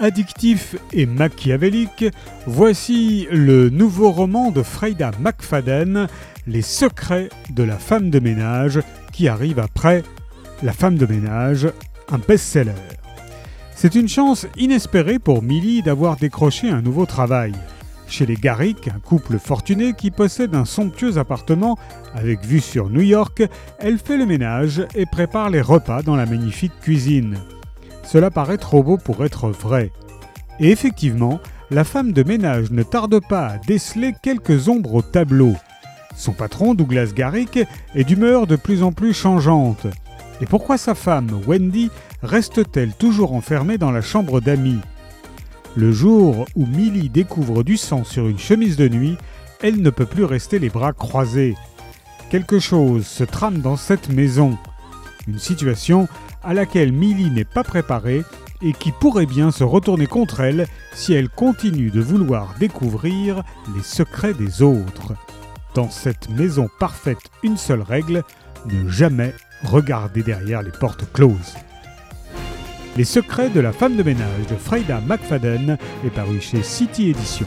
Addictif et machiavélique, voici le nouveau roman de Freida McFadden, Les secrets de la femme de ménage, qui arrive après La femme de ménage, un best-seller. C'est une chance inespérée pour Millie d'avoir décroché un nouveau travail. Chez les Garrick, un couple fortuné qui possède un somptueux appartement avec vue sur New York, elle fait le ménage et prépare les repas dans la magnifique cuisine. Cela paraît trop beau pour être vrai. Et effectivement, la femme de ménage ne tarde pas à déceler quelques ombres au tableau. Son patron, Douglas Garrick, est d'humeur de plus en plus changeante. Et pourquoi sa femme, Wendy, reste-t-elle toujours enfermée dans la chambre d'amis? Le jour où Millie découvre du sang sur une chemise de nuit, elle ne peut plus rester les bras croisés. Quelque chose se trame dans cette maison. Une situation à laquelle Millie n'est pas préparée et qui pourrait bien se retourner contre elle si elle continue de vouloir découvrir les secrets des autres. Dans cette maison parfaite, une seule règle, ne jamais regarder derrière les portes closes. Les secrets de la femme de ménage de Freida McFadden est paru chez City Edition.